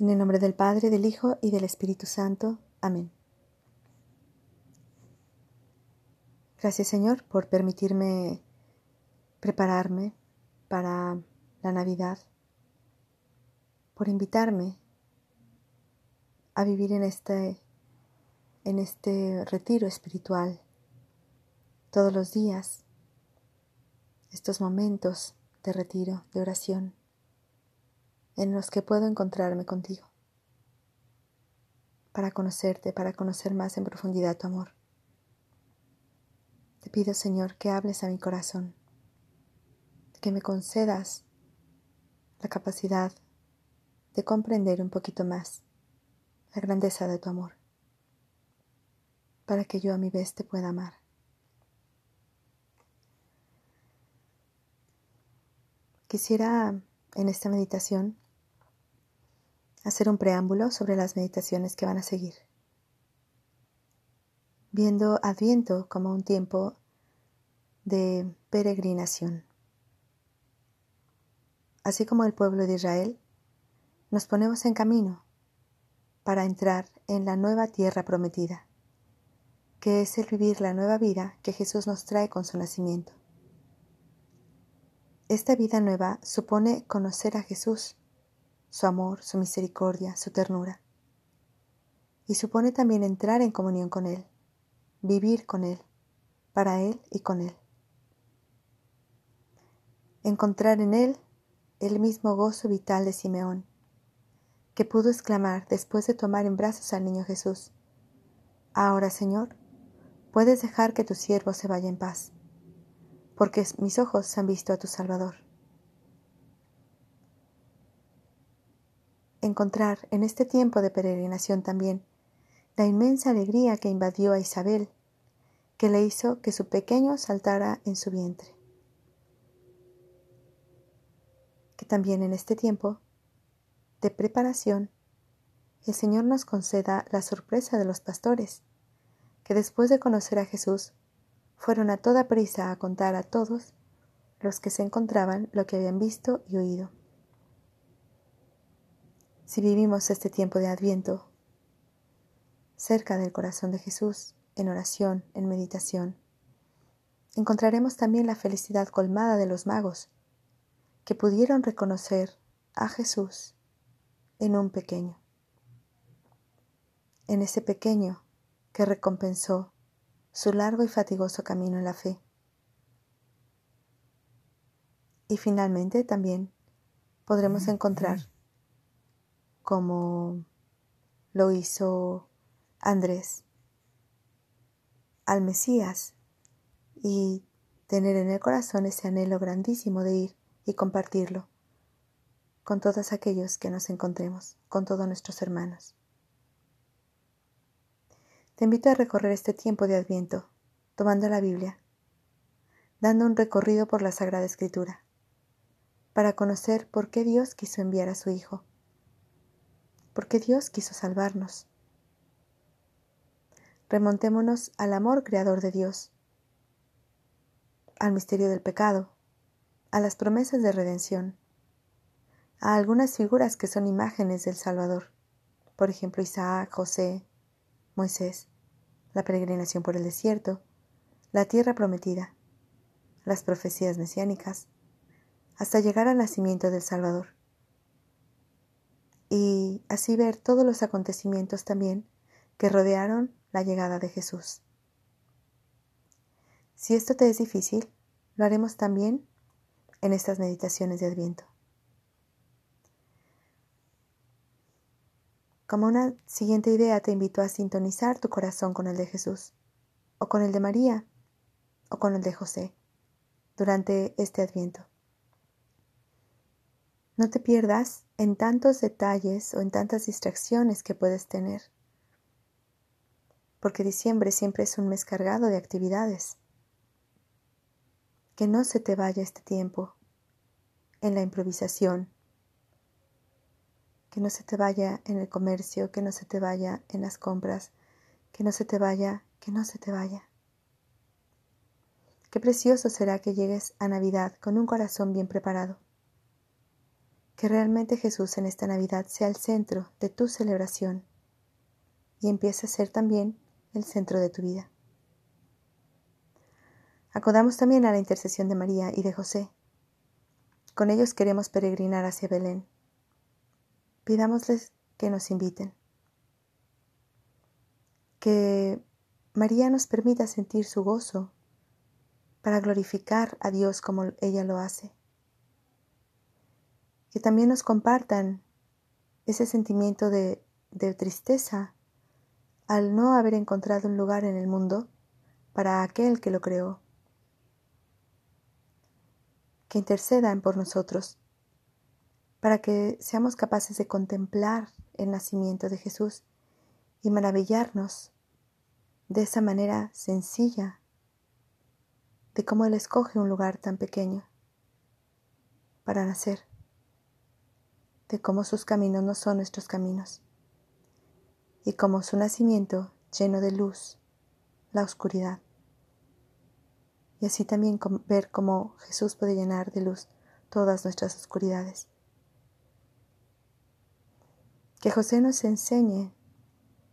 En el nombre del Padre, del Hijo y del Espíritu Santo. Amén. Gracias Señor por permitirme prepararme para la Navidad, por invitarme a vivir en este, en este retiro espiritual todos los días, estos momentos de retiro, de oración en los que puedo encontrarme contigo, para conocerte, para conocer más en profundidad tu amor. Te pido, Señor, que hables a mi corazón, que me concedas la capacidad de comprender un poquito más la grandeza de tu amor, para que yo a mi vez te pueda amar. Quisiera en esta meditación hacer un preámbulo sobre las meditaciones que van a seguir. Viendo Adviento como un tiempo de peregrinación. Así como el pueblo de Israel, nos ponemos en camino para entrar en la nueva tierra prometida, que es el vivir la nueva vida que Jesús nos trae con su nacimiento. Esta vida nueva supone conocer a Jesús su amor, su misericordia, su ternura. Y supone también entrar en comunión con Él, vivir con Él, para Él y con Él. Encontrar en Él el mismo gozo vital de Simeón, que pudo exclamar después de tomar en brazos al niño Jesús, Ahora, Señor, puedes dejar que tu siervo se vaya en paz, porque mis ojos han visto a tu Salvador encontrar en este tiempo de peregrinación también la inmensa alegría que invadió a Isabel, que le hizo que su pequeño saltara en su vientre. Que también en este tiempo de preparación el Señor nos conceda la sorpresa de los pastores, que después de conocer a Jesús fueron a toda prisa a contar a todos los que se encontraban lo que habían visto y oído. Si vivimos este tiempo de Adviento cerca del corazón de Jesús, en oración, en meditación, encontraremos también la felicidad colmada de los magos, que pudieron reconocer a Jesús en un pequeño, en ese pequeño que recompensó su largo y fatigoso camino en la fe. Y finalmente también podremos encontrar como lo hizo Andrés al Mesías y tener en el corazón ese anhelo grandísimo de ir y compartirlo con todos aquellos que nos encontremos, con todos nuestros hermanos. Te invito a recorrer este tiempo de Adviento, tomando la Biblia, dando un recorrido por la Sagrada Escritura, para conocer por qué Dios quiso enviar a su Hijo porque Dios quiso salvarnos. Remontémonos al amor creador de Dios, al misterio del pecado, a las promesas de redención, a algunas figuras que son imágenes del Salvador, por ejemplo Isaac, José, Moisés, la peregrinación por el desierto, la tierra prometida, las profecías mesiánicas, hasta llegar al nacimiento del Salvador y así ver todos los acontecimientos también que rodearon la llegada de Jesús. Si esto te es difícil, lo haremos también en estas meditaciones de Adviento. Como una siguiente idea te invito a sintonizar tu corazón con el de Jesús, o con el de María, o con el de José, durante este Adviento. No te pierdas en tantos detalles o en tantas distracciones que puedes tener, porque diciembre siempre es un mes cargado de actividades. Que no se te vaya este tiempo en la improvisación, que no se te vaya en el comercio, que no se te vaya en las compras, que no se te vaya, que no se te vaya. Qué precioso será que llegues a Navidad con un corazón bien preparado Que realmente Jesús en esta Navidad sea el centro de tu celebración y empiece a ser también el centro de tu vida. Acudamos también a la intercesión de María y de José. Con ellos queremos peregrinar hacia Belén. Pidámosles que nos inviten. Que María nos permita sentir su gozo para glorificar a Dios como ella lo hace. Que también nos compartan ese sentimiento de, de tristeza al no haber encontrado un lugar en el mundo para aquel que lo creó. Que intercedan por nosotros, para que seamos capaces de contemplar el nacimiento de Jesús y maravillarnos de esa manera sencilla de cómo Él escoge un lugar tan pequeño para nacer, de cómo sus caminos no son nuestros caminos y cómo su nacimiento lleno de luz la oscuridad. Y así también ver cómo Jesús puede llenar de luz todas nuestras oscuridades. Que José nos enseñe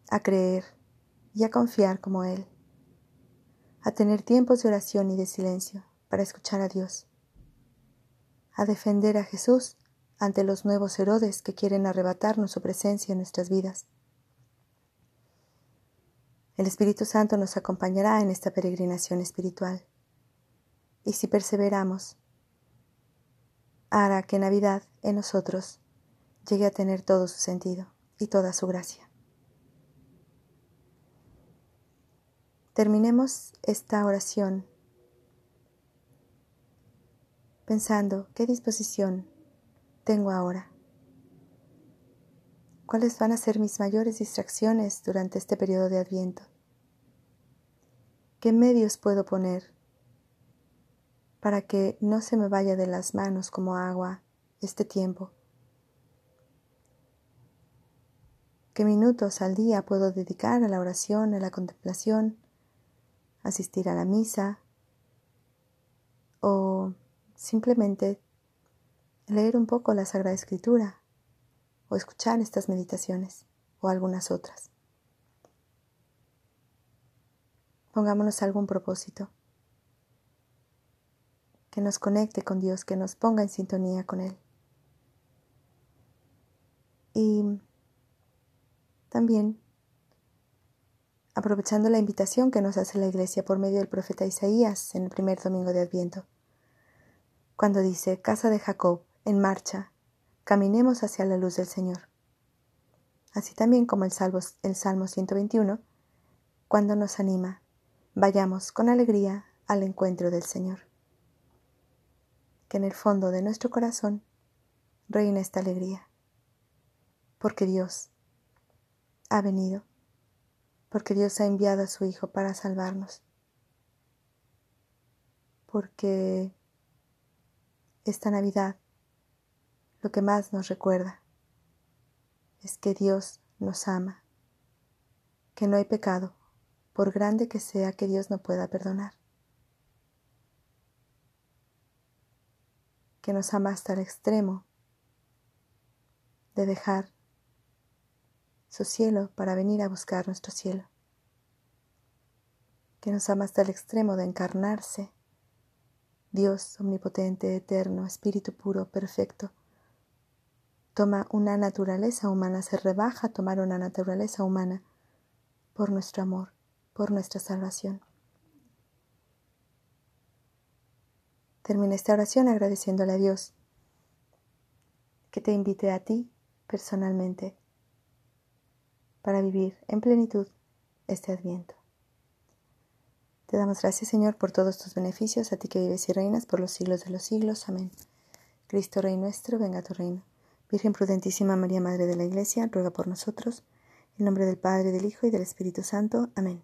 a creer y a confiar como Él, a tener tiempos de oración y de silencio para escuchar a Dios, a defender a Jesús ante los nuevos Herodes que quieren arrebatarnos su presencia en nuestras vidas. El Espíritu Santo nos acompañará en esta peregrinación espiritual y si perseveramos, hará que Navidad en nosotros llegue a tener todo su sentido y toda su gracia. Terminemos esta oración pensando qué disposición tengo ahora. ¿Cuáles van a ser mis mayores distracciones durante este periodo de Adviento? ¿Qué medios puedo poner para que no se me vaya de las manos como agua este tiempo? ¿Qué minutos al día puedo dedicar a la oración, a la contemplación, asistir a la misa o simplemente leer un poco la Sagrada Escritura o escuchar estas meditaciones o algunas otras. Pongámonos algún propósito que nos conecte con Dios, que nos ponga en sintonía con Él. Y también aprovechando la invitación que nos hace la Iglesia por medio del profeta Isaías en el primer domingo de Adviento, cuando dice, Casa de Jacob, en marcha, caminemos hacia la luz del Señor. Así también como el Salmo, el Salmo 121, cuando nos anima, vayamos con alegría al encuentro del Señor. Que en el fondo de nuestro corazón reine esta alegría, porque Dios ha venido porque Dios ha enviado a su Hijo para salvarnos, porque esta Navidad lo que más nos recuerda es que Dios nos ama, que no hay pecado, por grande que sea, que Dios no pueda perdonar, que nos ama hasta el extremo de dejar su cielo para venir a buscar nuestro cielo, que nos ama hasta el extremo de encarnarse, Dios omnipotente, eterno, Espíritu puro, perfecto, toma una naturaleza humana, se rebaja a tomar una naturaleza humana por nuestro amor, por nuestra salvación. Termina esta oración agradeciéndole a Dios que te invite a ti personalmente para vivir en plenitud este adviento. Te damos gracias, Señor, por todos tus beneficios, a ti que vives y reinas por los siglos de los siglos. Amén. Cristo Rey nuestro, venga tu reino. Virgen prudentísima María, Madre de la Iglesia, ruega por nosotros. En nombre del Padre, del Hijo y del Espíritu Santo. Amén.